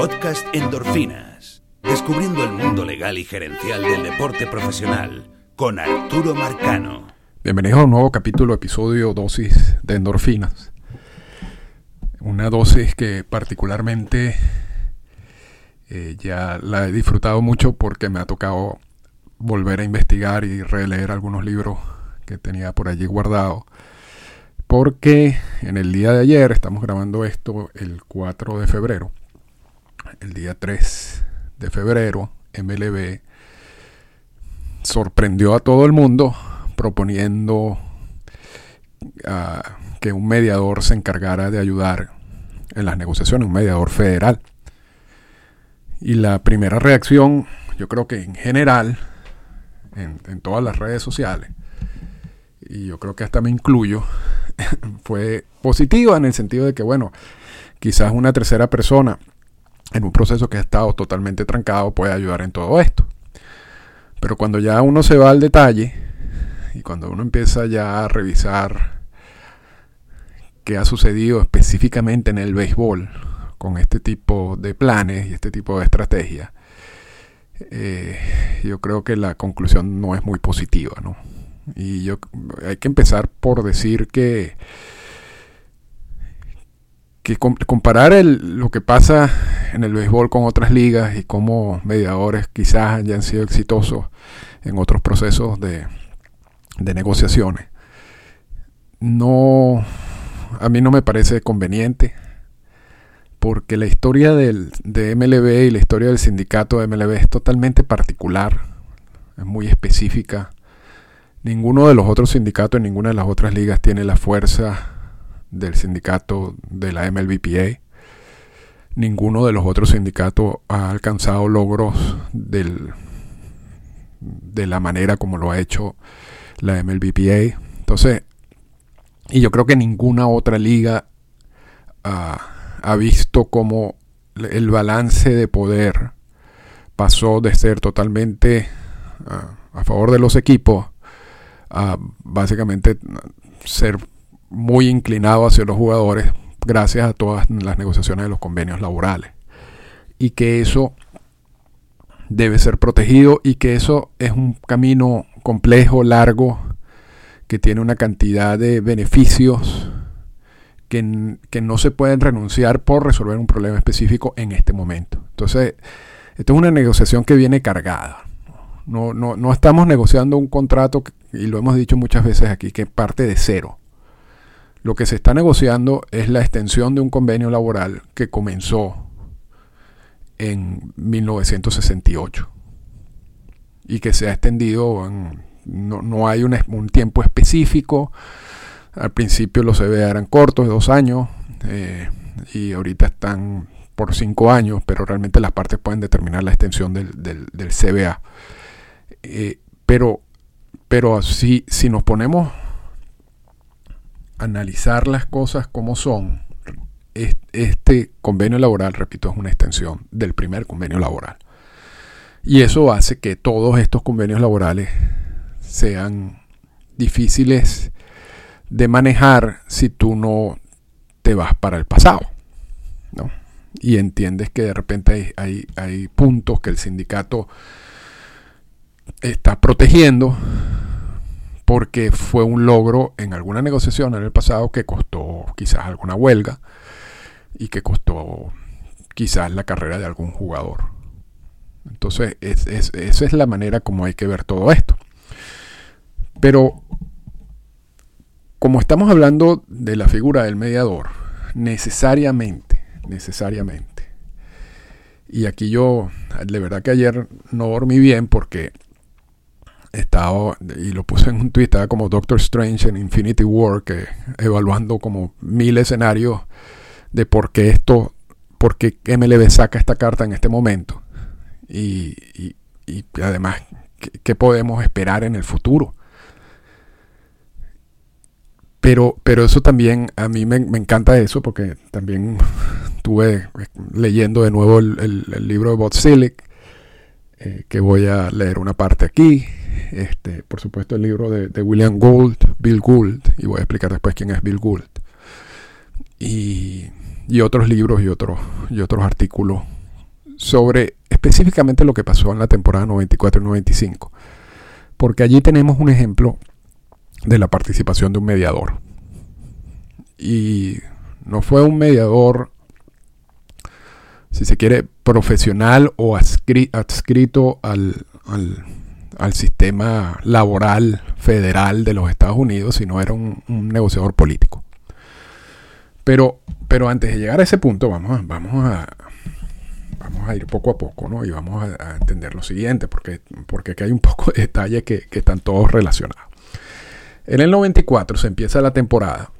Podcast Endorfinas. Descubriendo el mundo legal y gerencial del deporte profesional con Arturo Marcano. Bienvenidos a un nuevo capítulo, episodio dosis de endorfinas. Una dosis que particularmente eh, ya la he disfrutado mucho porque me ha tocado volver a investigar y releer algunos libros que tenía por allí guardado. Porque en el día de ayer, estamos grabando esto el 4 de febrero, el día 3 de febrero, MLB sorprendió a todo el mundo proponiendo ah, que un mediador se encargara de ayudar en las negociaciones, un mediador federal. Y la primera reacción, yo creo que en general, en, en todas las redes sociales, y yo creo que hasta me incluyo, fue positiva en el sentido de que, bueno, quizás una tercera persona en un proceso que ha estado totalmente trancado puede ayudar en todo esto. Pero cuando ya uno se va al detalle y cuando uno empieza ya a revisar qué ha sucedido específicamente en el béisbol con este tipo de planes y este tipo de estrategias, eh, yo creo que la conclusión no es muy positiva, ¿no? Y yo hay que empezar por decir que comparar el, lo que pasa en el béisbol con otras ligas y cómo mediadores quizás hayan sido exitosos en otros procesos de, de negociaciones. No, a mí no me parece conveniente porque la historia del, de MLB y la historia del sindicato de MLB es totalmente particular, es muy específica. Ninguno de los otros sindicatos en ninguna de las otras ligas tiene la fuerza del sindicato de la MLBPA. Ninguno de los otros sindicatos ha alcanzado logros del, de la manera como lo ha hecho la MLBPA. Entonces, y yo creo que ninguna otra liga ha visto como el balance de poder pasó de ser totalmente a favor de los equipos a básicamente ser muy inclinado hacia los jugadores gracias a todas las negociaciones de los convenios laborales. Y que eso debe ser protegido y que eso es un camino complejo, largo, que tiene una cantidad de beneficios que, que, no se pueden renunciar por resolver un problema específico en este momento. Entonces, esto es una negociación que viene cargada. No, no, no estamos negociando un contrato, y lo hemos dicho muchas veces aquí, que parte de cero. Lo que se está negociando es la extensión de un convenio laboral que comenzó en 1968 y que se ha extendido, no, hay un, tiempo específico, al principio los CBA eran cortos, dos años, eh, y ahorita están por cinco años, pero realmente las partes pueden determinar la extensión del, CBA. Eh, pero pero si, si nos ponemos analizar las cosas como son, este convenio laboral, repito, es una extensión del primer convenio laboral. Y eso hace que todos estos convenios laborales sean difíciles de manejar si tú no te vas para el pasado. ¿no? Y entiendes que de repente hay, hay puntos que el sindicato está protegiendo porque fue un logro en alguna negociación en el pasado que costó quizás alguna huelga y que costó quizás la carrera de algún jugador. Entonces, esa es la manera como hay que ver todo esto. Pero, como estamos hablando de la figura del mediador, necesariamente, necesariamente, y aquí yo, de verdad que ayer no dormí bien porque estaba, y lo puse en un tweet, estaba como Doctor Strange en Infinity War, que evaluando como mil escenarios de por qué esto, por qué MLB saca esta carta en este momento. Y, y, además, ¿qué, podemos esperar en el futuro? Pero, pero eso también, a mí me, encanta eso, porque también estuve leyendo de nuevo el, libro de Bob eh, que voy a leer una parte aquí, este, por supuesto el libro de, William Gould, Bill Gould, y voy a explicar después quién es Bill Gould, y, otros libros y otros, y otros artículos sobre específicamente lo que pasó en la temporada 94 y 95, porque allí tenemos un ejemplo de la participación de un mediador. Y no fue un mediador, si se quiere, profesional o adscrito al, sistema laboral federal de los Estados Unidos, sino era un, negociador político. Pero, pero antes de llegar a ese punto, vamos a, vamos a, vamos a ir poco a poco, ¿no? Y vamos a, entender lo siguiente, porque, porque aquí hay un poco de detalles que, que están todos relacionados. En el 94 se empieza la temporada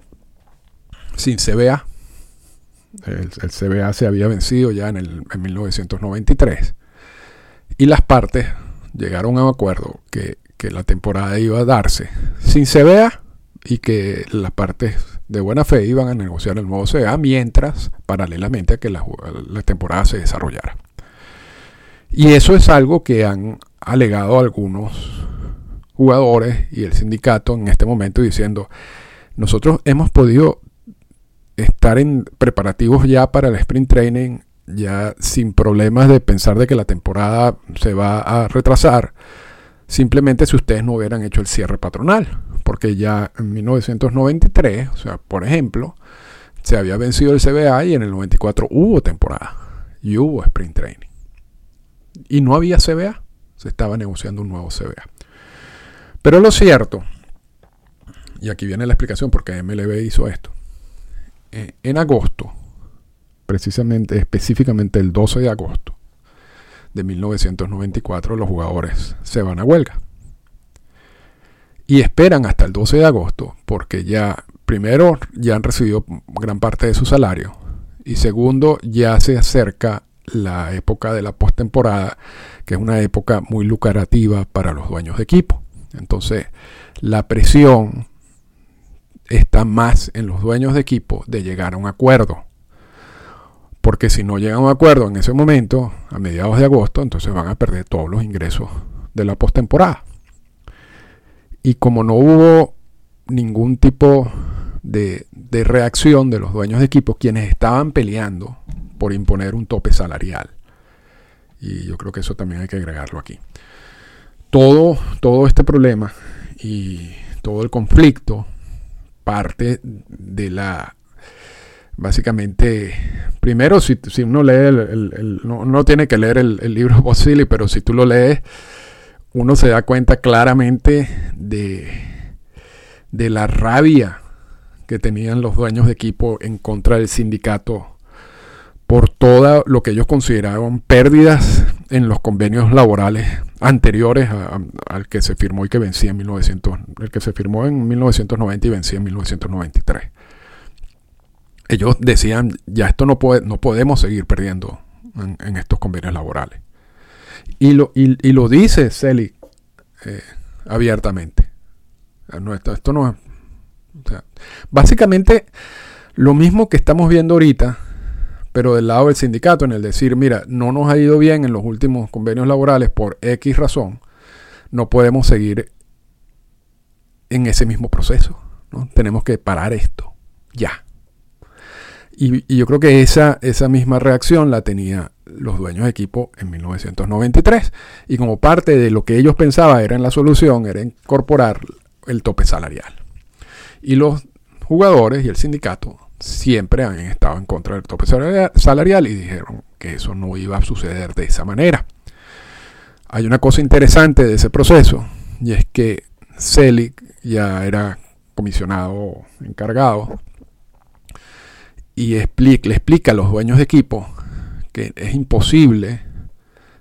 sin CBA. El, CBA se había vencido ya en, el, en 1993. Y las partes llegaron a un acuerdo que, la temporada iba a darse sin CBA y que las partes de buena fe iban a negociar el nuevo CBA mientras, paralelamente a que la, la temporada se desarrollara. Y eso es algo que han alegado algunos jugadores y el sindicato en este momento diciendo, nosotros hemos podido estar en preparativos ya para el sprint training, ya sin problemas de pensar de que la temporada se va a retrasar, simplemente si ustedes no hubieran hecho el cierre patronal, porque ya en 1993, o sea, por ejemplo, se había vencido el CBA y en el 94 hubo temporada y hubo sprint training. Y no había CBA, se estaba negociando un nuevo CBA. Pero lo cierto, y aquí viene la explicación por qué MLB hizo esto, eh, en agosto, precisamente, específicamente el 12 de agosto de 1994, los jugadores se van a huelga. Y esperan hasta el 12 de agosto, porque ya, primero, ya han recibido gran parte de su salario, y segundo, ya se acerca la época de la postemporada, que es una época muy lucrativa para los dueños de equipo. Entonces, la presión está más en los dueños de equipo de llegar a un acuerdo. Porque si no llegan a un acuerdo en ese momento, a mediados de agosto, entonces van a perder todos los ingresos de la postemporada. Y como no hubo ningún tipo de, de, reacción de los dueños de equipo, quienes estaban peleando por imponer un tope salarial. Y yo creo que eso también hay que agregarlo aquí. Todo, todo este problema y todo el conflicto parte de la básicamente, primero, si, si uno lee, el, no, tiene que leer el, libro Bosilli, pero si tú lo lees, uno se da cuenta claramente de, de la rabia que tenían los dueños de equipo en contra del sindicato por todo lo que ellos consideraban pérdidas en los convenios laborales anteriores al que se firmó y que vencía en 1900, el que se firmó en 1990 y vencía en 1993. Ellos decían, ya esto no, puede, no podemos seguir perdiendo en, estos convenios laborales. Y lo, y, lo dice Celi eh, abiertamente. Esto, no es... básicamente, lo mismo que estamos viendo ahorita pero del lado del sindicato, en el decir, mira, no nos ha ido bien en los últimos convenios laborales por X razón, no podemos seguir en ese mismo proceso. ¿no? Tenemos que parar esto, ya. Y, yo creo que esa, esa misma reacción la tenía los dueños de equipo en 1993. Y como parte de lo que ellos pensaban era en la solución, era incorporar el tope salarial. Y los jugadores y el sindicato siempre han estado en contra del tope salarial y dijeron que eso no iba a suceder de esa manera. Hay una cosa interesante de ese proceso y es que Selig ya era comisionado encargado y le explica a los dueños de equipo que es imposible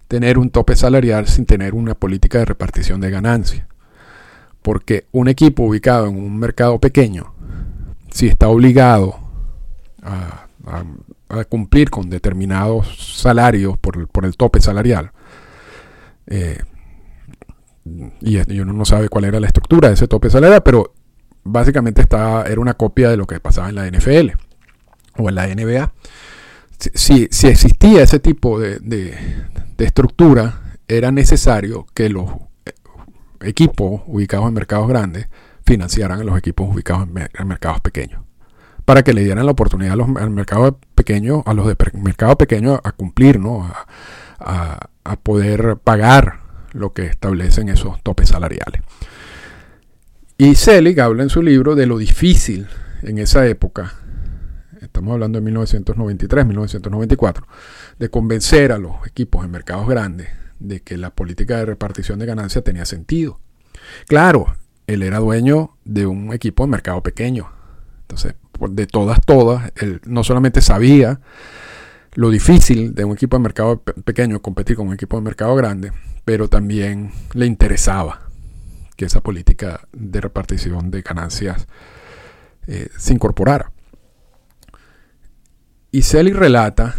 tener un tope salarial sin tener una política de repartición de ganancias. Porque un equipo ubicado en un mercado pequeño, si está obligado a, cumplir con determinados salarios por, por el tope salarial. Eh, y, uno no sabe cuál era la estructura de ese tope salarial, pero básicamente está, era una copia de lo que pasaba en la NFL o en la NBA. Si, si existía ese tipo de, de, estructura, era necesario que los equipos ubicados en mercados grandes financiaran a los equipos ubicados en mercados pequeños para que le dieran la oportunidad a los, al mercado pequeño, a los de mercado pequeño a cumplir, ¿no? A, a poder pagar lo que establecen esos topes salariales. Y Selig habla en su libro de lo difícil en esa época, estamos hablando de 1993, 1994, de convencer a los equipos en mercados grandes de que la política de repartición de ganancias tenía sentido. Claro, él era dueño de un equipo de mercado pequeño. Entonces, de todas, todas, él no solamente sabía lo difícil de un equipo de mercado pequeño competir con un equipo de mercado grande, pero también le interesaba que esa política de repartición de ganancias eh, se incorporara. Y Selig relata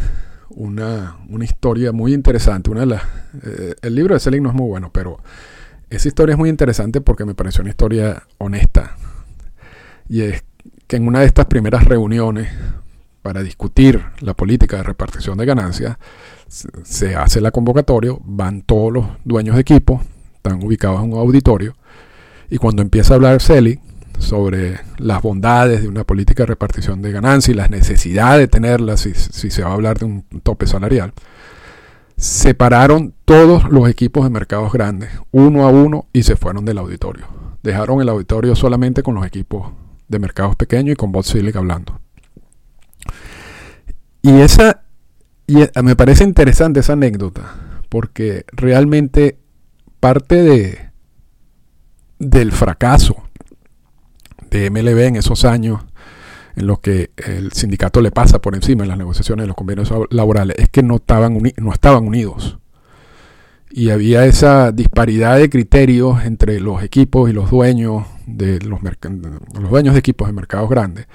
una, historia muy interesante. Una de las, eh, el libro de Selig no es muy bueno, pero esa historia es muy interesante porque me pareció una historia honesta. Y es que en una de estas primeras reuniones para discutir la política de repartición de ganancias, se hace la convocatoria, van todos los dueños de equipo, están ubicados en un auditorio, y cuando empieza a hablar Selig sobre las bondades de una política de repartición de ganancias y las necesidades de tenerla si, se va a hablar de un tope salarial, separaron todos los equipos de mercados grandes, uno a uno, y se fueron del auditorio. Dejaron el auditorio solamente con los equipos de mercados pequeños y con Bob Selig hablando. Y esa, y me parece interesante esa anécdota, porque realmente parte de, del fracaso de MLB en esos años en los que el sindicato le pasa por encima en las negociaciones de los convenios laborales es que no estaban, no estaban unidos. Y había esa disparidad de criterios entre los equipos y los dueños de los, los dueños de equipos de mercados grandes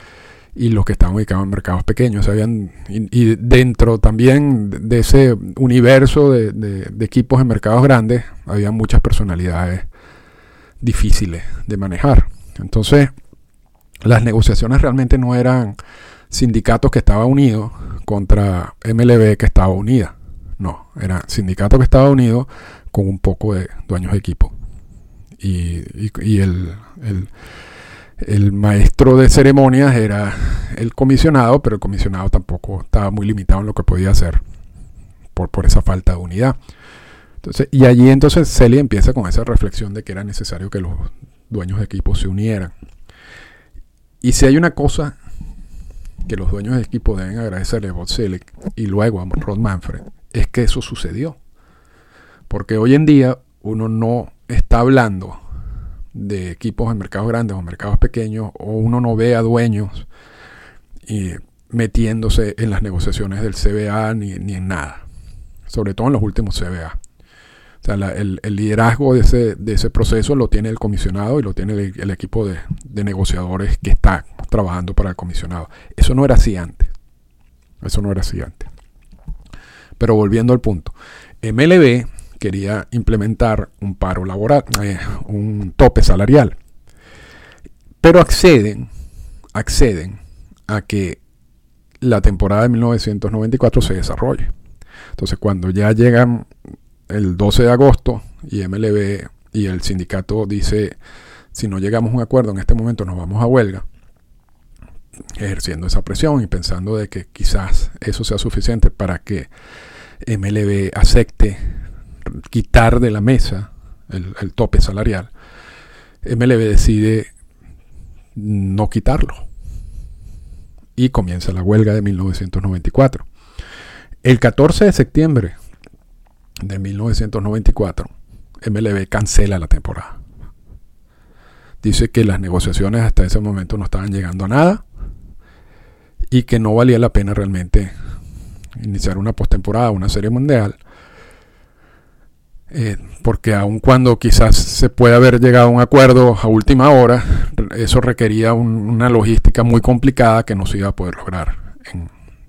y los que estaban ubicados en mercados pequeños. Habían, y, dentro también de ese universo de, de, equipos en mercados grandes, había muchas personalidades difíciles de manejar. Entonces, las negociaciones realmente no eran sindicatos que estaban unidos contra MLB que estaba unida. No, era sindicato que estaba unido con un poco de dueños de equipo. Y, y, el, el, maestro de ceremonias era el comisionado, pero el comisionado tampoco estaba muy limitado en lo que podía hacer por, por esa falta de unidad. Entonces, y allí entonces Celia empieza con esa reflexión de que era necesario que los dueños de equipo se unieran. Y si hay una cosa que los dueños de equipo deben agradecerle a Bob y luego a Rod Manfred, es que eso sucedió. Porque hoy en día uno no está hablando de equipos en mercados grandes o mercados pequeños, o uno no ve a dueños y metiéndose en las negociaciones del CBA ni, ni en nada. Sobre todo en los últimos CBA. O sea, el, liderazgo de ese, proceso lo tiene el comisionado y lo tiene el, equipo de, negociadores que está trabajando para el comisionado. Eso no era así antes. Eso no era así antes. Pero volviendo al punto, MLB quería implementar un paro laboral, eh, un tope salarial. Pero acceden, acceden a que la temporada de 1994 se desarrolle. Entonces, cuando ya llegan el 12 de agosto y MLB y el sindicato dice, si no llegamos a un acuerdo en este momento nos vamos a huelga, ejerciendo esa presión y pensando de que quizás eso sea suficiente para que MLB acepte quitar de la mesa el, el tope salarial, MLB decide no quitarlo y comienza la huelga de 1994. El 14 de septiembre de 1994, MLB cancela la temporada. Dice que las negociaciones hasta ese momento no estaban llegando a nada y que no valía la pena realmente iniciar una postemporada, una serie mundial, eh, porque aun cuando quizás se puede haber llegado a un acuerdo a última hora, eso requería una logística muy complicada que no se iba a poder lograr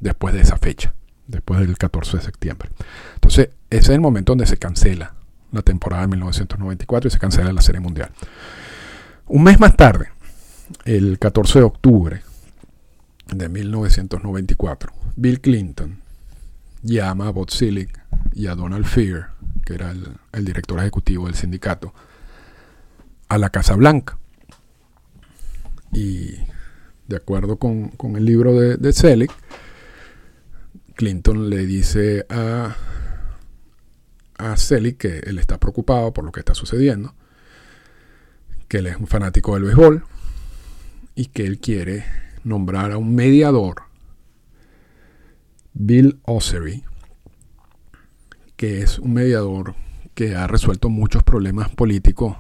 después de esa fecha, después del 14 de septiembre. Entonces, ese es el momento donde se cancela la temporada de 1994 y se cancela la Serie Mundial. Un mes más tarde, el 14 de octubre de 1994, Bill Clinton llama a Bob y a Donald Fear, que era el, el director ejecutivo del sindicato, a la Casa Blanca. Y de acuerdo con, el libro de, de Selig, Clinton le dice a, a Selig que él está preocupado por lo que está sucediendo, que él es un fanático del béisbol y que él quiere nombrar a un mediador, Bill Ossery, que es un mediador que ha resuelto muchos problemas políticos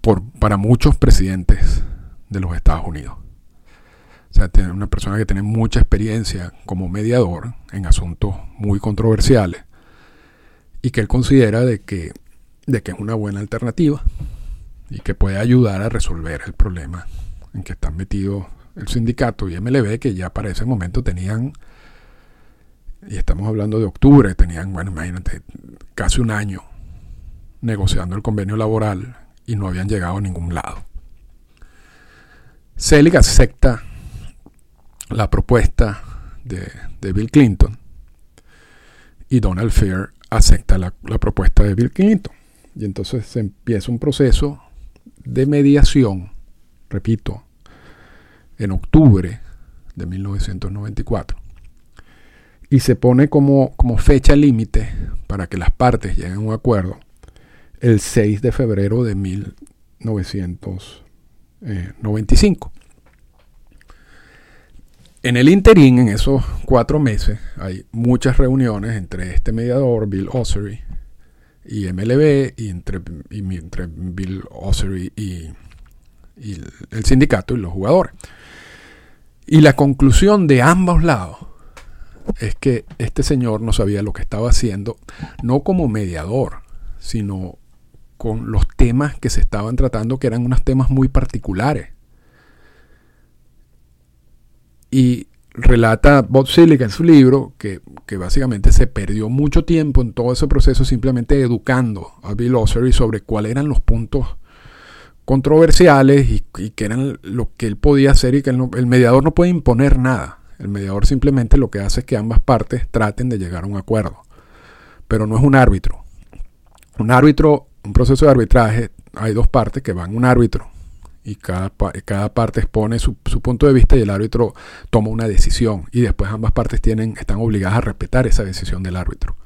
por, para muchos presidentes de los Estados Unidos. O sea, una persona que tiene mucha experiencia como mediador en asuntos muy controversiales y que él considera de que, de que es una buena alternativa y que puede ayudar a resolver el problema en que están metidos el sindicato y MLB, que ya para ese momento tenían, y estamos hablando de octubre, tenían, bueno, imagínate, casi un año negociando el convenio laboral y no habían llegado a ningún lado. Selig acepta la propuesta de, Bill Clinton y Donald Fair acepta la, propuesta de Bill Clinton. Y entonces se empieza un proceso de mediación, repito, en octubre de 1994. Y se pone como, como fecha límite para que las partes lleguen a un acuerdo el 6 de febrero de 1995. En el interín, en esos cuatro meses, hay muchas reuniones entre este mediador, Bill Ossery, y MLB, y entre, Bill Ossery y, el sindicato y los jugadores. Y la conclusión de ambos lados es que este señor no sabía lo que estaba haciendo, no como mediador, sino con los temas que se estaban tratando, que eran unos temas muy particulares y relata Bob Silica en su libro que, básicamente se perdió mucho tiempo en todo ese proceso simplemente educando a Bill Ossery sobre cuáles eran los puntos controversiales y, y que eran lo que él podía hacer y que el, mediador no puede imponer nada. El mediador simplemente lo que hace es que ambas partes traten de llegar a un acuerdo. Pero no es un árbitro. Un árbitro, un proceso de arbitraje, hay dos partes que van un árbitro y cada, cada parte expone su, punto de vista y el árbitro toma una decisión y después ambas partes tienen, están obligadas a respetar esa decisión del árbitro.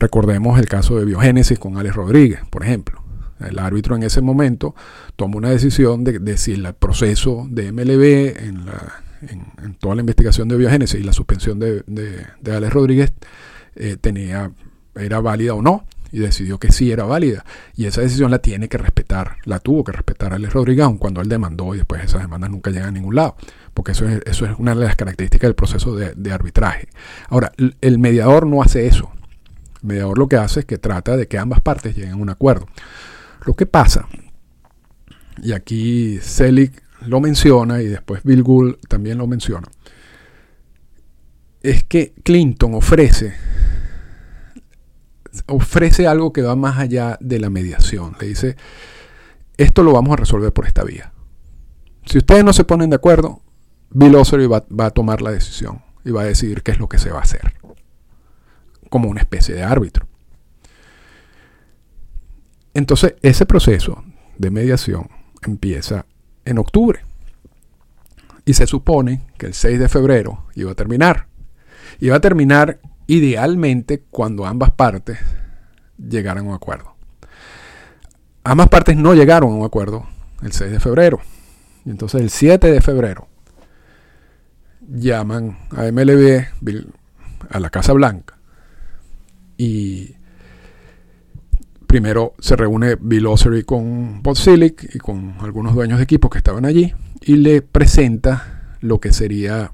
Recordemos el caso de Biogénesis con Alex Rodríguez, por ejemplo. El árbitro en ese momento toma una decisión de, si el proceso de MLB en, la, en, toda la investigación de Biogénesis y la suspensión de, de, Alex Rodríguez eh, tenía, era válida o no y decidió que sí era válida. Y esa decisión la tiene que respetar, la tuvo que respetar Alex Rodríguez, cuando él demandó y después esas demandas nunca llegan a ningún lado, porque eso es, eso es una de las características del proceso de, arbitraje. Ahora, el mediador no hace eso. El mediador lo que hace es que trata de que ambas partes lleguen a un acuerdo. Lo que pasa, y aquí Selig lo menciona y después Bill Gould también lo menciona, es que Clinton ofrece ofrece algo que va más allá de la mediación. Le dice, esto lo vamos a resolver por esta vía. Si ustedes no se ponen de acuerdo, Bill va, va, a tomar la decisión y va a decidir qué es lo que se va a hacer. Como una especie de árbitro. Entonces, ese proceso de mediación empieza en octubre. Y se supone que el 6 de febrero iba a terminar. Iba a terminar idealmente cuando ambas partes llegaran a un acuerdo. Ambas partes no llegaron a un acuerdo el 6 de febrero. Y entonces el 7 de febrero llaman a MLB a la Casa Blanca y primero se reúne Bill Ossery con Bob y con algunos dueños de equipos que estaban allí y le presenta lo que sería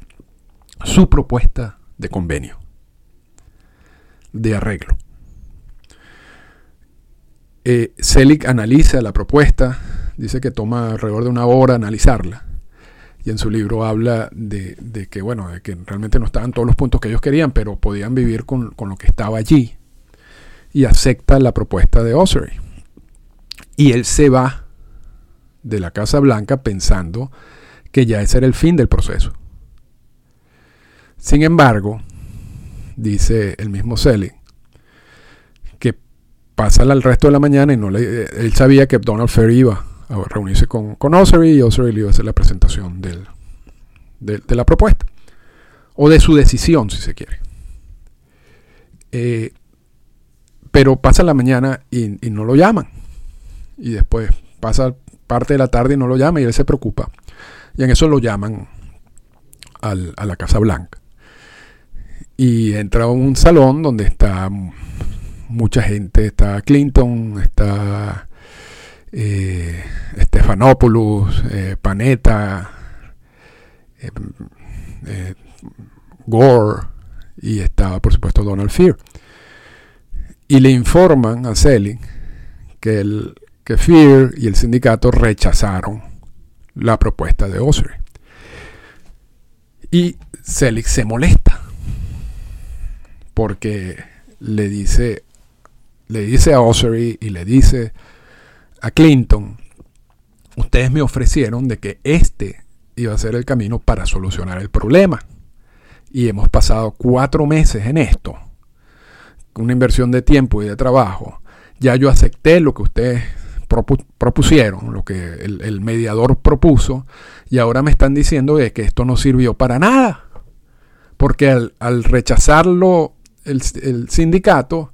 su propuesta de convenio de arreglo. Eh, Selig analiza la propuesta, dice que toma alrededor de una hora analizarla. Y en su libro habla de, que, bueno, de que realmente no estaban todos los puntos que ellos querían, pero podían vivir con, lo que estaba allí. Y acepta la propuesta de Ossery. Y él se va de la Casa Blanca pensando que ya ese era el fin del proceso. Sin embargo, dice el mismo Selig, que pasa el resto de la mañana y no le, él sabía que Donald Fair iba a reunirse con, con y Ossery le iba a hacer la presentación del, de, la propuesta o de su decisión, si se quiere. Eh, pero pasa la mañana y, no lo llaman. Y después pasa parte de la tarde y no lo llama y él se preocupa. Y en eso lo llaman a la Casa Blanca. Y entra a un salón donde está mucha gente. Está Clinton, está eh, Stephanopoulos, eh, Panetta, eh, eh, Gore y estaba por supuesto Donald Fear. Y le informan a Selig que, el, que Fear y el sindicato rechazaron la propuesta de Ossery. Y Selig se molesta porque le dice, le dice a Ossery y le dice a Clinton, ustedes me ofrecieron de que este iba a ser el camino para solucionar el problema. Y hemos pasado cuatro meses en esto, una inversión de tiempo y de trabajo. Ya yo acepté lo que ustedes propusieron, lo que el, mediador propuso, y ahora me están diciendo que esto no sirvió para nada. Porque al, rechazarlo el, el sindicato,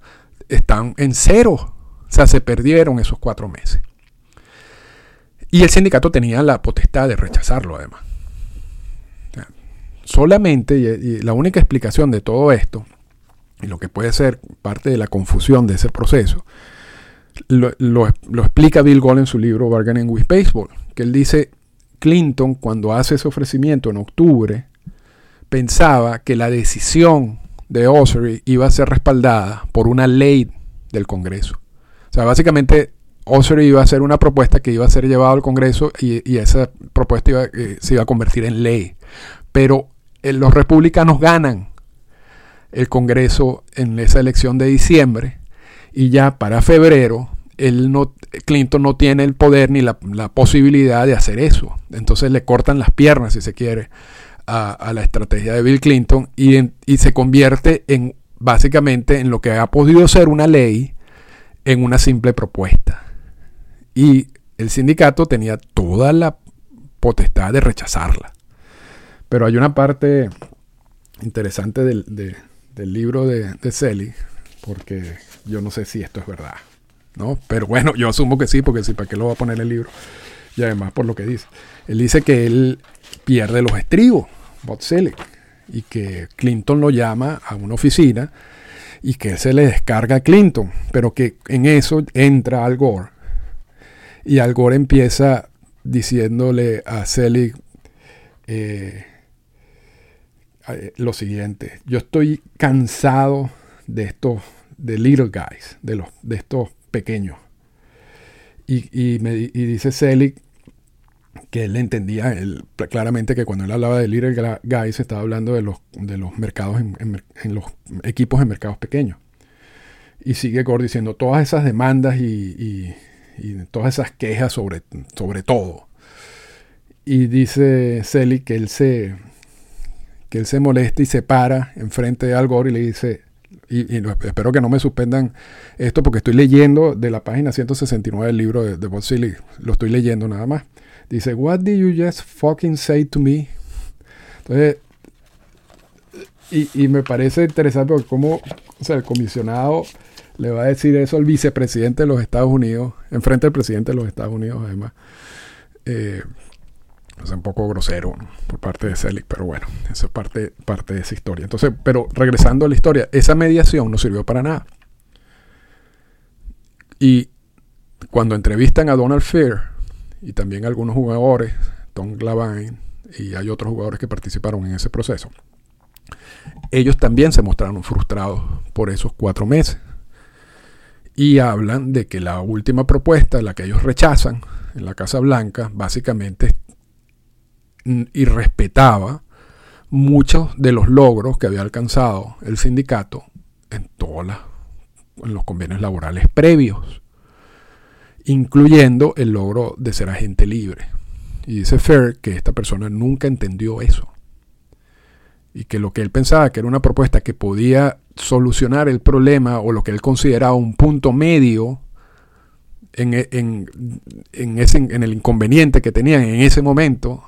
están en cero. O sea, se perdieron esos cuatro meses. Y el sindicato tenía la potestad de rechazarlo además. solamente, y, la única explicación de todo esto, y lo que puede ser parte de la confusión de ese proceso, lo, explica Bill Gold en su libro Bargaining with Baseball, que él dice, Clinton cuando hace ese ofrecimiento en octubre, pensaba que la decisión de Ossery iba a ser respaldada por una ley del Congreso. O sea, básicamente Ossery iba a hacer una propuesta que iba a ser llevada al Congreso y, esa propuesta eh, se iba a convertir en ley. Pero eh, los republicanos ganan el Congreso en esa elección de diciembre y ya para febrero no, Clinton no tiene el poder ni la, posibilidad de hacer eso. Entonces le cortan las piernas, si se quiere, a, la estrategia de Bill Clinton y, y se convierte en básicamente en lo que ha podido ser una ley en una simple propuesta. Y el sindicato tenía toda la potestad de rechazarla. Pero hay una parte interesante del, libro de, de porque yo no sé si esto es verdad. ¿no? Pero bueno, yo asumo que sí, porque si para qué lo va a poner el libro. Y además por lo que dice. Él dice que él pierde los estribos, Bob Selig, y que Clinton lo llama a una oficina y que se le descarga a Clinton, pero que en eso entra Al Gore y Al Gore empieza diciéndole a Selig eh, eh, lo siguiente, yo estoy cansado de estos, de little guys, de, los, de estos pequeños. Y, me, dice Selig que él entendía claramente que cuando él hablaba de little guys estaba hablando de los, de los mercados en, los equipos en mercados pequeños. Y sigue Gore diciendo todas esas demandas y y todas esas quejas sobre, sobre todo. Y dice Celi que él se que él se molesta y se para enfrente de Al Gore y le dice, y, espero que no me suspendan esto porque estoy leyendo de la página 169 del libro de, de Bob lo estoy leyendo nada más. Dice, What did you just fucking say to me? Entonces, y, y me parece interesante porque como, o sea, el comisionado le va a decir eso al vicepresidente de los Estados Unidos, enfrente del presidente de los Estados Unidos, además. Eh, es un poco grosero por parte de Selig, pero bueno, eso es parte, parte de esa historia. Entonces, pero regresando a la historia, esa mediación no sirvió para nada. Y cuando entrevistan a Donald Fair y también algunos jugadores, Tom Glavine y hay otros jugadores que participaron en ese proceso, ellos también se mostraron frustrados por esos cuatro meses y hablan de que la última propuesta, la que ellos rechazan en la Casa Blanca, básicamente irrespetaba muchos de los logros que había alcanzado el sindicato en todos en los convenios laborales previos, incluyendo el logro de ser agente libre. Y dice Fair que esta persona nunca entendió eso. Y que lo que él pensaba que era una propuesta que podía solucionar el problema o lo que él consideraba un punto medio en, en, ese, en el inconveniente que tenían en ese momento,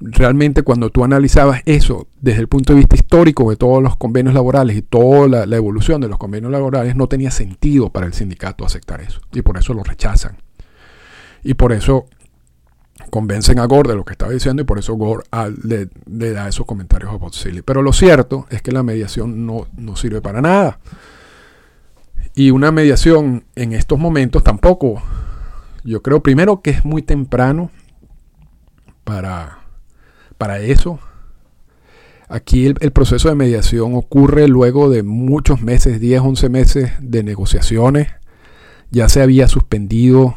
realmente cuando tú analizabas eso desde el punto de vista histórico de todos los convenios laborales y toda la, evolución de los convenios laborales, no tenía sentido para el sindicato aceptar eso. Y por eso lo rechazan. Y por eso convencen a Gore de lo que estaba diciendo y por eso Gore ah, le, da esos comentarios a Bob Pero lo cierto es que la mediación no, no sirve para nada. Y una mediación en estos momentos tampoco. Yo creo primero que es muy temprano para, para eso. Aquí el, proceso de mediación ocurre luego de muchos meses, 10, 11 meses de negociaciones. Ya se había suspendido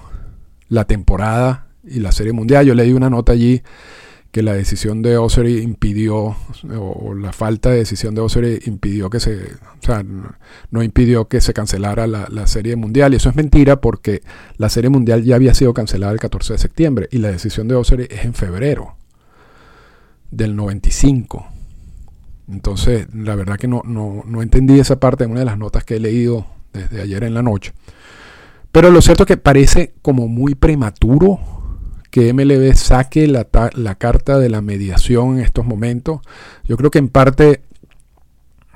la temporada y la Serie Mundial. Yo leí una nota allí que la decisión de Ossery impidió, o, la falta de decisión de Ossery impidió que se, o sea, no impidió que se cancelara la, la, Serie Mundial. Y eso es mentira porque la Serie Mundial ya había sido cancelada el 14 de septiembre y la decisión de Ossery es en febrero del 95. Entonces, la verdad que no, no, no entendí esa parte en una de las notas que he leído desde ayer en la noche. Pero lo cierto es que parece como muy prematuro que MLB saque la, la, carta de la mediación en estos momentos. Yo creo que en parte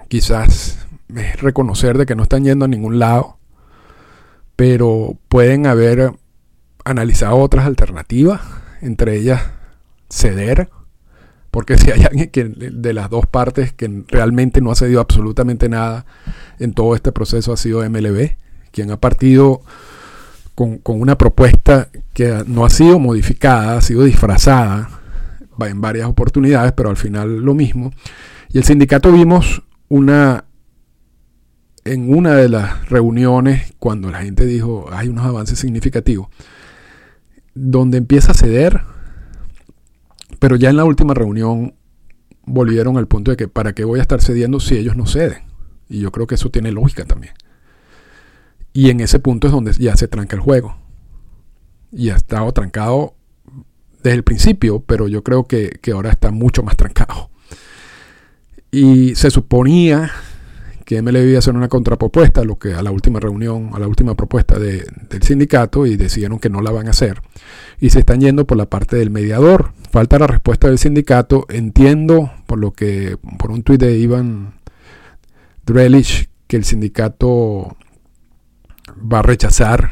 quizás es reconocer de que no están yendo a ningún lado, pero pueden haber analizado otras alternativas, entre ellas ceder, porque si hay alguien que de las dos partes que realmente no ha cedido absolutamente nada en todo este proceso ha sido MLB, quien ha partido con, una propuesta que no ha sido modificada, ha sido disfrazada en varias oportunidades, pero al final lo mismo. Y el sindicato vimos una en una de las reuniones, cuando la gente dijo hay unos avances significativos, donde empieza a ceder, pero ya en la última reunión volvieron al punto de que para qué voy a estar cediendo si ellos no ceden. Y yo creo que eso tiene lógica también. Y en ese punto es donde ya se tranca el juego. Y ha estado trancado desde el principio, pero yo creo que, ahora está mucho más trancado. Y se suponía que MLB iba a hacer una contrapropuesta a lo que a la última reunión, a la última propuesta del sindicato y decidieron que no la van a hacer. Y se están yendo por la parte del mediador. Falta la respuesta del sindicato. Entiendo por lo que, por un tuit de Ivan Drelich, que el sindicato va a rechazar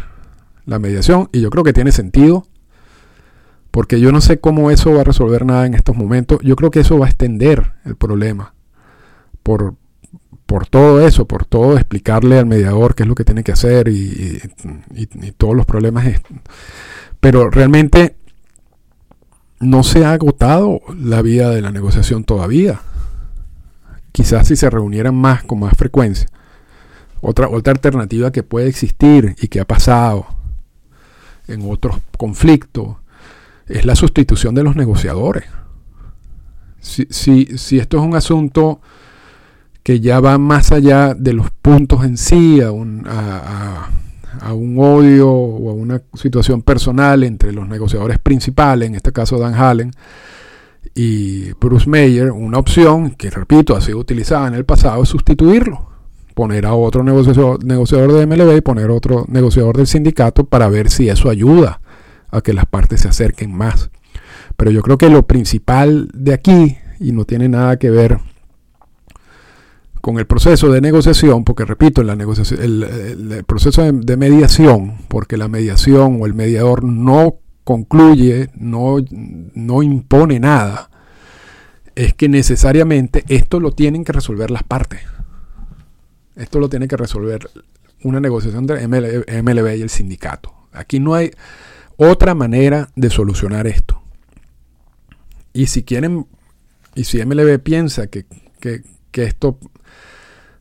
la mediación y yo creo que tiene sentido porque yo no sé cómo eso va a resolver nada en estos momentos. Yo creo que eso va a extender el problema por, por todo eso, por todo explicarle al mediador qué es lo que tiene que hacer y, todos los problemas. Pero realmente no se ha agotado la vía de la negociación todavía. Quizás si se reunieran más con más frecuencia otra, otra alternativa que puede existir y que ha pasado en otros conflictos es la sustitución de los negociadores. Si, si, esto es un asunto que ya va más allá de los puntos en sí, a un, a, un odio o a una situación personal entre los negociadores principales, en este caso Dan Hallen y Bruce Mayer, una opción que, repito, ha sido utilizada en el pasado es sustituirlo poner a otro negociador, negociador de MLB y poner otro negociador del sindicato para ver si eso ayuda a que las partes se acerquen más. Pero yo creo que lo principal de aquí, y no tiene nada que ver con el proceso de negociación, porque repito, la negociación, el, proceso de, mediación, porque la mediación o el mediador no concluye, no, no impone nada, es que necesariamente esto lo tienen que resolver las partes. Esto lo tiene que resolver una negociación de MLB y el sindicato. Aquí no hay otra manera de solucionar esto. Y si quieren, y si MLB piensa que, esto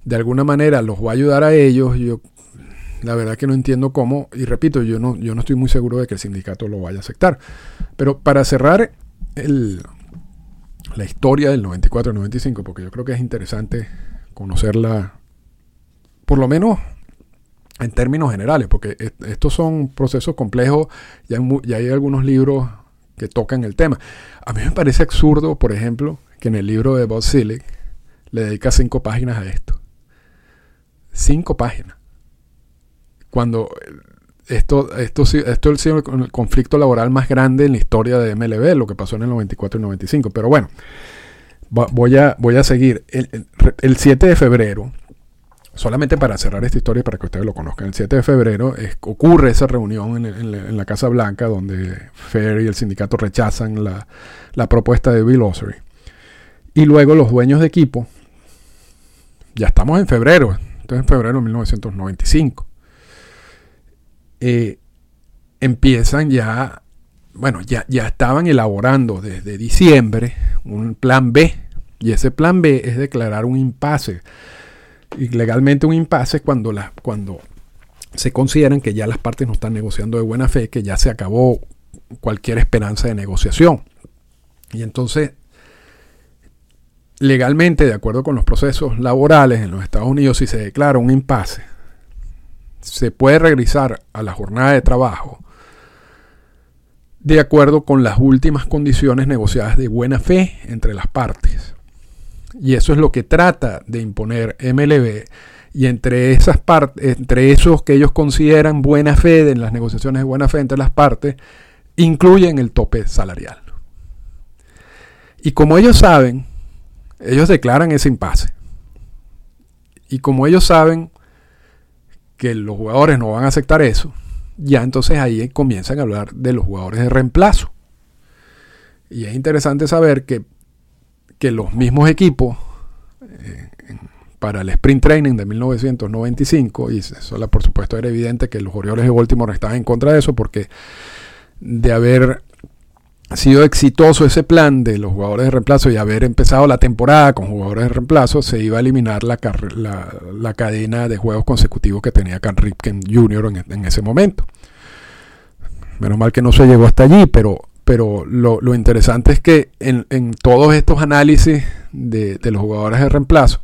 de alguna manera los va a ayudar a ellos, yo la verdad que no entiendo cómo, y repito, yo no, yo no estoy muy seguro de que el sindicato lo vaya a aceptar. Pero para cerrar la historia del 94-95, porque yo creo que es interesante conocerla por lo menos en términos generales, porque estos son procesos complejos, ya hay, algunos libros que tocan el tema. A mí me parece absurdo, por ejemplo, que en el libro de Bob Selig le dedica cinco páginas a esto. Cinco páginas. Cuando esto, esto, esto ha sido el conflicto laboral más grande en la historia de MLB, lo que pasó en el 94 y 95. Pero bueno, voy a, seguir. El, 7 de febrero, solamente para cerrar esta historia para que ustedes lo conozcan, el 7 de febrero ocurre esa reunión en, la, Casa Blanca donde Fair y el sindicato rechazan la, propuesta de Bill Ossery. Y luego los dueños de equipo, ya estamos en febrero, entonces en febrero de 1995 eh, empiezan ya, bueno, ya, ya estaban elaborando desde diciembre un plan B. Y ese plan B es declarar un impasse. Y legalmente un impasse cuando, cuando se consideran que ya las partes no están negociando de buena fe, que ya se acabó cualquier esperanza de negociación. Y entonces, legalmente, de acuerdo con los procesos laborales en los Estados Unidos, si se declara un impasse, se puede regresar a la jornada de trabajo de acuerdo con las últimas condiciones negociadas de buena fe entre las partes. Y eso es lo que trata de imponer MLB. Y entre esas entre esos que ellos consideran buena fe en las negociaciones de buena fe entre las partes, incluyen el tope salarial. Y como ellos saben, ellos declaran ese impasse. Y como ellos saben que los jugadores no van a aceptar eso, ya entonces ahí comienzan a hablar de los jugadores de reemplazo. Y es interesante saber que, que los mismos equipos, eh, para el sprint training de 1995, y eso por supuesto era evidente que los Orioles de Baltimore estaban en contra de eso, porque de haber ha sido exitoso ese plan de los jugadores de reemplazo y haber empezado la temporada con jugadores de reemplazo, se iba a eliminar la, la, cadena de juegos consecutivos que tenía Ken Ripken Jr. En, ese momento. Menos mal que no se llegó hasta allí, pero, pero lo, interesante es que en, todos estos análisis de, de, los jugadores de reemplazo,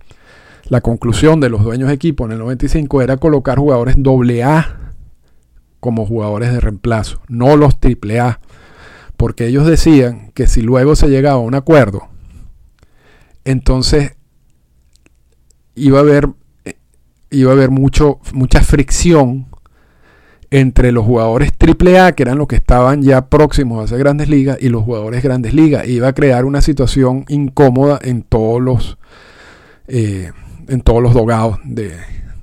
la conclusión de los dueños de equipo en el 95 era colocar jugadores AA como jugadores de reemplazo, no los AAA porque ellos decían que si luego se llegaba a un acuerdo, entonces iba a haber, iba a haber mucho, mucha fricción entre los jugadores AAA, que eran los que estaban ya próximos a hacer grandes ligas, y los jugadores grandes ligas. Iba a crear una situación incómoda en todos los, eh, en todos los dogados de,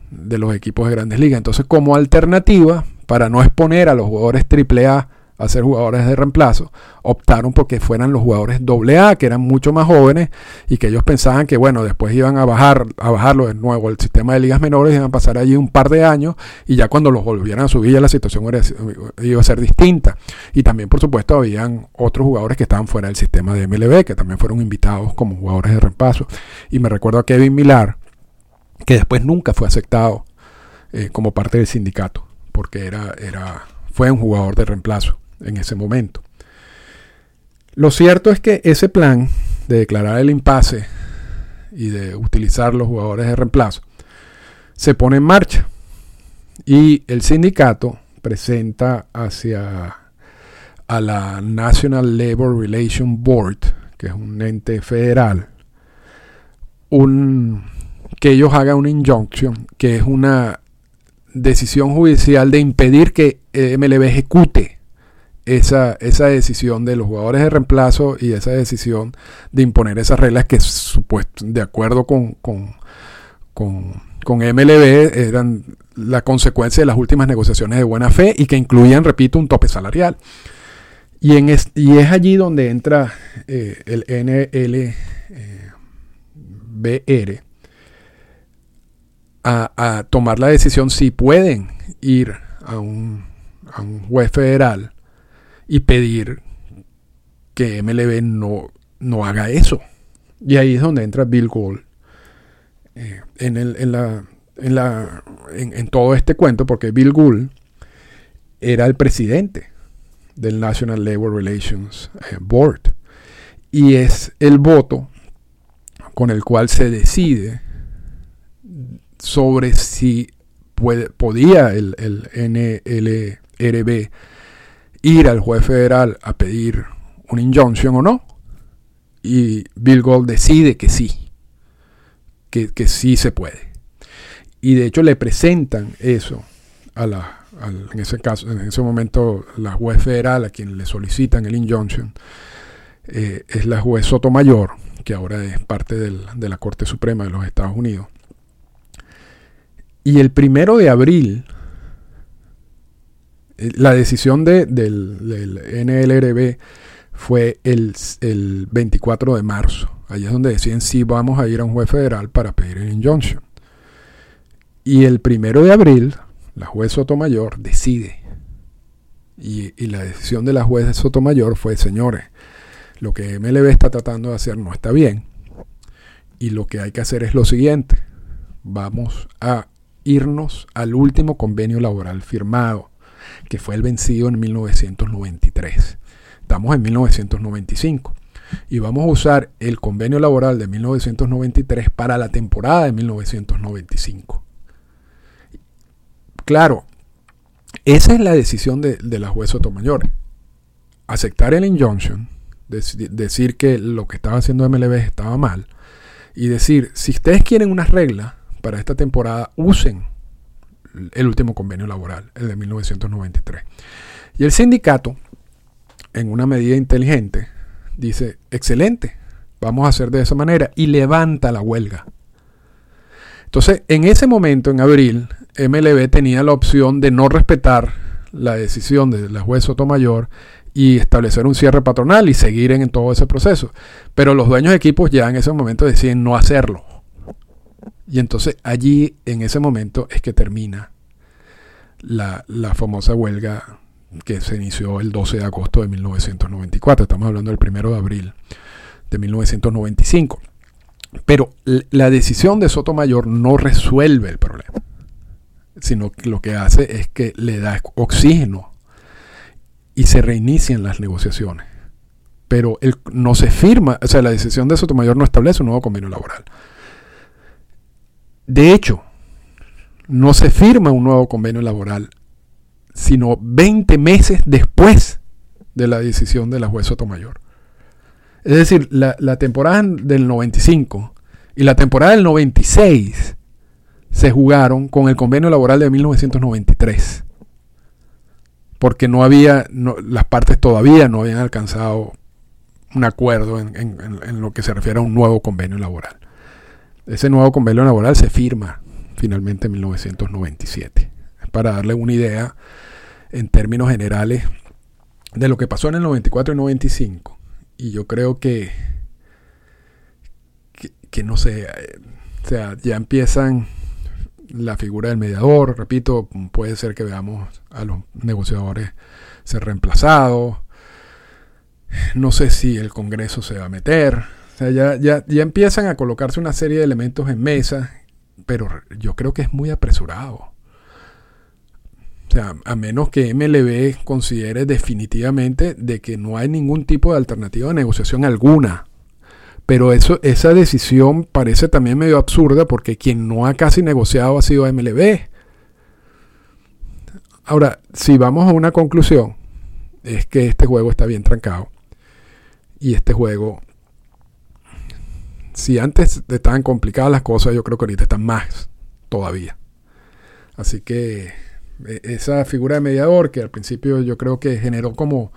de los equipos de grandes ligas. Entonces, como alternativa, para no exponer a los jugadores AAA a ser jugadores de reemplazo, optaron porque fueran los jugadores AA, que eran mucho más jóvenes y que ellos pensaban que, bueno, después iban a bajar a bajarlo de nuevo el sistema de ligas menores, iban a pasar allí un par de años y ya cuando los volvieran a subir ya la situación iba a ser distinta. Y también, por supuesto, habían otros jugadores que estaban fuera del sistema de MLB, que también fueron invitados como jugadores de reemplazo. Y me recuerdo a Kevin Millar, que después nunca fue aceptado eh, como parte del sindicato, porque era, era, fue un jugador de reemplazo en ese momento. Lo cierto es que ese plan de declarar el impasse y de utilizar los jugadores de reemplazo se pone en marcha y el sindicato presenta hacia a la National Labor Relations Board, que es un ente federal, un, que ellos hagan una injunction, que es una decisión judicial de impedir que MLB ejecute esa, esa decisión de los jugadores de reemplazo y esa decisión de imponer esas reglas que supuesto, de acuerdo con, con, con, MLB eran la consecuencia de las últimas negociaciones de buena fe y que incluían, repito, un tope salarial. Y, en y es allí donde entra eh, el NLBR a, a, tomar la decisión si pueden ir a un, a un juez federal y pedir que MLB no, no haga eso. Y ahí es donde entra Bill Gould eh, en, el, en, la, en, la, en, todo este cuento, porque Bill Gould era el presidente del National Labor Relations eh, Board y es el voto con el cual se decide sobre si puede, podía el, el NLRB ir al juez federal a pedir una injunction o no. Y Bill Gold decide que sí, que, sí se puede. Y de hecho le presentan eso a la, en ese caso, en ese momento, la juez federal a quien le solicitan el injunction eh, es la juez Sotomayor, que ahora es parte de la Corte Suprema de los Estados Unidos. Y el primero de abril, la decisión de, del, NLRB fue el, el 24 de marzo. Ahí es donde deciden si vamos a ir a un juez federal para pedir el injunction. Y el primero de abril, la juez Sotomayor decide. Y, y, la decisión de la juez Sotomayor fue, señores, lo que MLB está tratando de hacer no está bien. Y lo que hay que hacer es lo siguiente. Vamos a irnos al último convenio laboral firmado, que fue el vencido en 1993. Estamos en 1995 y vamos a usar el convenio laboral de 1993 para la temporada de 1995. Claro, esa es la decisión de, la juez Sotomayor. Aceptar el injunction, decir que lo que estaba haciendo MLB estaba mal, y decir, si ustedes quieren unas reglas para esta temporada, usen el último convenio laboral, el de 1993. Y el sindicato, en una medida inteligente, dice, excelente, vamos a hacer de esa manera, y levanta la huelga. Entonces, en ese momento, en abril, MLB tenía la opción de no respetar la decisión de la juez Sotomayor y establecer un cierre patronal y seguir en, todo ese proceso. Pero los dueños de equipos ya en ese momento deciden no hacerlo. Y entonces allí, en ese momento, es que termina la, la famosa huelga que se inició el 12 de agosto de 1994. Estamos hablando del 1 de abril de 1995. Pero la decisión de Sotomayor no resuelve el problema, sino que lo que hace es que le da oxígeno y se reinician las negociaciones. Pero no se firma, o sea, la decisión de Sotomayor no establece un nuevo convenio laboral. De hecho, no se firma un nuevo convenio laboral, sino 20 meses después de la decisión de la juez Sotomayor. Es decir, la, temporada del 95 y la temporada del 96 se jugaron con el convenio laboral de 1993. Porque no había, las partes todavía no habían alcanzado un acuerdo en, en, lo que se refiere a un nuevo convenio laboral. Ese nuevo convenio laboral se firma finalmente en 1997. Para darle una idea en términos generales de lo que pasó en el 94 y 95 y yo creo que, que, no sé, eh, o sea, ya empiezan la figura del mediador, repito, puede ser que veamos a los negociadores ser reemplazados, no sé si el Congreso se va a meter, sea, ya, ya, ya empiezan a colocarse una serie de elementos en mesa, pero yo creo que es muy apresurado. O sea, a menos que MLB considere definitivamente de que no hay ningún tipo de alternativa de negociación alguna. Pero eso, esa decisión parece también medio absurda porque quien no ha casi negociado ha sido MLB. Ahora, si vamos a una conclusión, es que este juego está bien trancado. Y este juego, si antes estaban complicadas las cosas, yo creo que ahorita están más todavía. Así que e, esa figura de mediador que al principio yo creo que generó como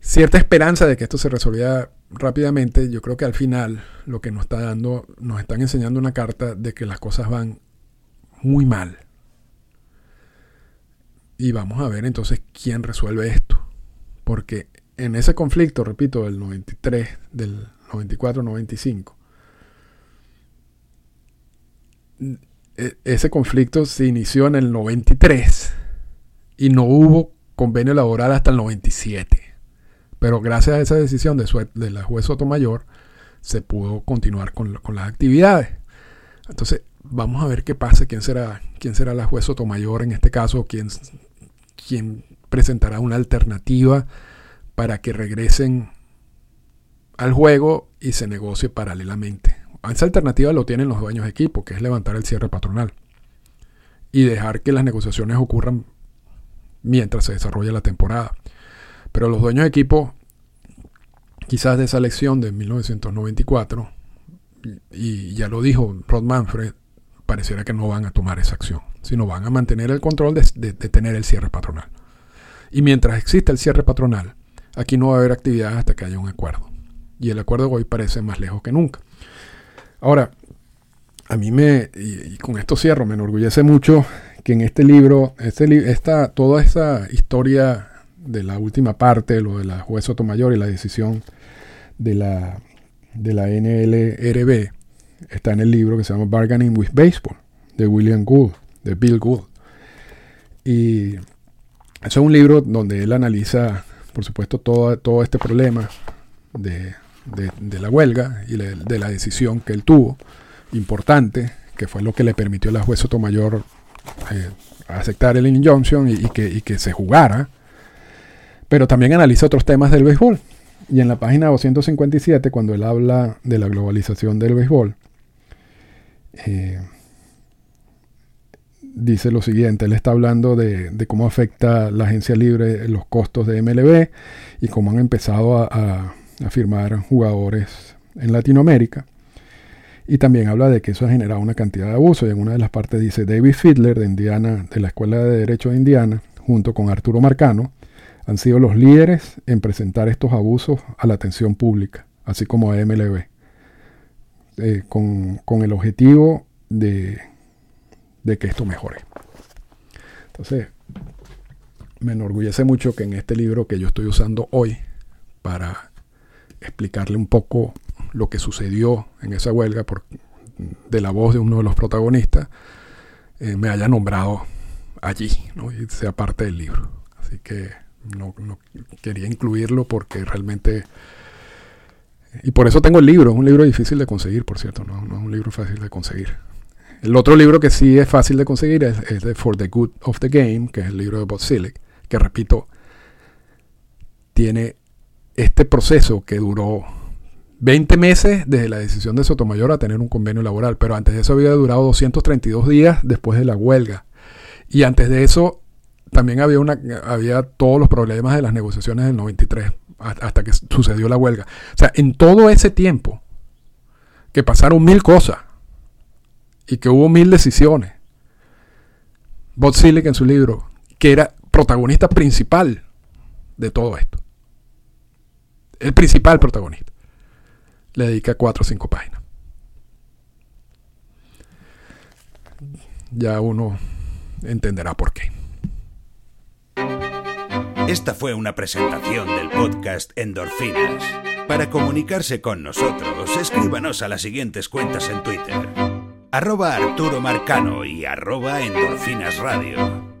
cierta esperanza de que esto se resolviera rápidamente, yo creo que al final lo que nos está dando, nos están enseñando una carta de que las cosas van muy mal. Y vamos a ver entonces quién resuelve esto. Porque en ese conflicto, repito, del 93, del 94-95, e, ese conflicto se inició en el 93 y no hubo convenio laboral hasta el 97. Pero gracias a esa decisión de, de la juez Sotomayor se pudo continuar con, las actividades. Entonces, vamos a ver qué pasa, quién será, quién será la juez Sotomayor en este caso, quién, quién presentará una alternativa para que regresen al juego y se negocie paralelamente. Esa alternativa lo tienen los dueños de equipo, que es levantar el cierre patronal y dejar que las negociaciones ocurran mientras se desarrolla la temporada. Pero los dueños de equipo, quizás de esa elección de 1994, y ya lo dijo Rod Manfred, pareciera que no van a tomar esa acción. sino van a mantener el control de, tener el cierre patronal. Y mientras exista el cierre patronal, aquí no va a haber actividad hasta que haya un acuerdo. Y el acuerdo hoy parece más lejos que nunca. Ahora, a mí me, y, con esto cierro, me enorgullece mucho que en este libro, este, esta, toda esa historia de la última parte, lo de la juez Sotomayor y la decisión de la, de la NLRB, está en el libro que se llama Bargaining with Baseball, de William Gould, de Bill Gould. Y es un libro donde él analiza, por supuesto, todo, todo este problema de, la huelga y de la decisión que él tuvo, importante, que fue lo que le permitió a la juez Sotomayor eh, aceptar el injunction y, que, y que se jugara. Pero también analiza otros temas del béisbol. Y en la página 257, cuando él habla de la globalización del béisbol, eh, dice lo siguiente, él está hablando de, cómo afecta la agencia libre los costos de MLB y cómo han empezado a, firmar jugadores en Latinoamérica. Y también habla de que eso ha generado una cantidad de abusos. Y en una de las partes dice David Fiedler de Indiana, de la Escuela de Derecho de Indiana, junto con Arturo Marcano, han sido los líderes en presentar estos abusos a la atención pública, así como a MLB. Eh, con, el objetivo de, de que esto mejore. Entonces, me enorgullece mucho que en este libro que yo estoy usando hoy para explicarle un poco lo que sucedió en esa huelga por, de la voz de uno de los protagonistas, eh, me haya nombrado allí y sea parte del libro. Así que no, no, quería incluirlo porque realmente y por eso tengo el libro, es un libro difícil de conseguir, por cierto, no, es un libro fácil de conseguir. El otro libro que sí es fácil de conseguir es, es For the Good of the Game, que es el libro de Bob Silic, que repito, tiene este proceso que duró 20 meses desde la decisión de Sotomayor a tener un convenio laboral, pero antes de eso había durado 232 días después de la huelga. Y antes de eso también había, una, había todos los problemas de las negociaciones del 93 hasta que sucedió la huelga. O sea, en todo ese tiempo que pasaron mil cosas y que hubo mil decisiones, Bob en su libro, que era protagonista principal de todo esto, el principal protagonista, le dedica cuatro o cinco páginas. Ya uno entenderá por qué. Esta fue una presentación del podcast Endorfinas. Para comunicarse con nosotros, escríbanos a las siguientes cuentas en Twitter. Arroba Arturo Marcano y arroba Endorfinas Radio.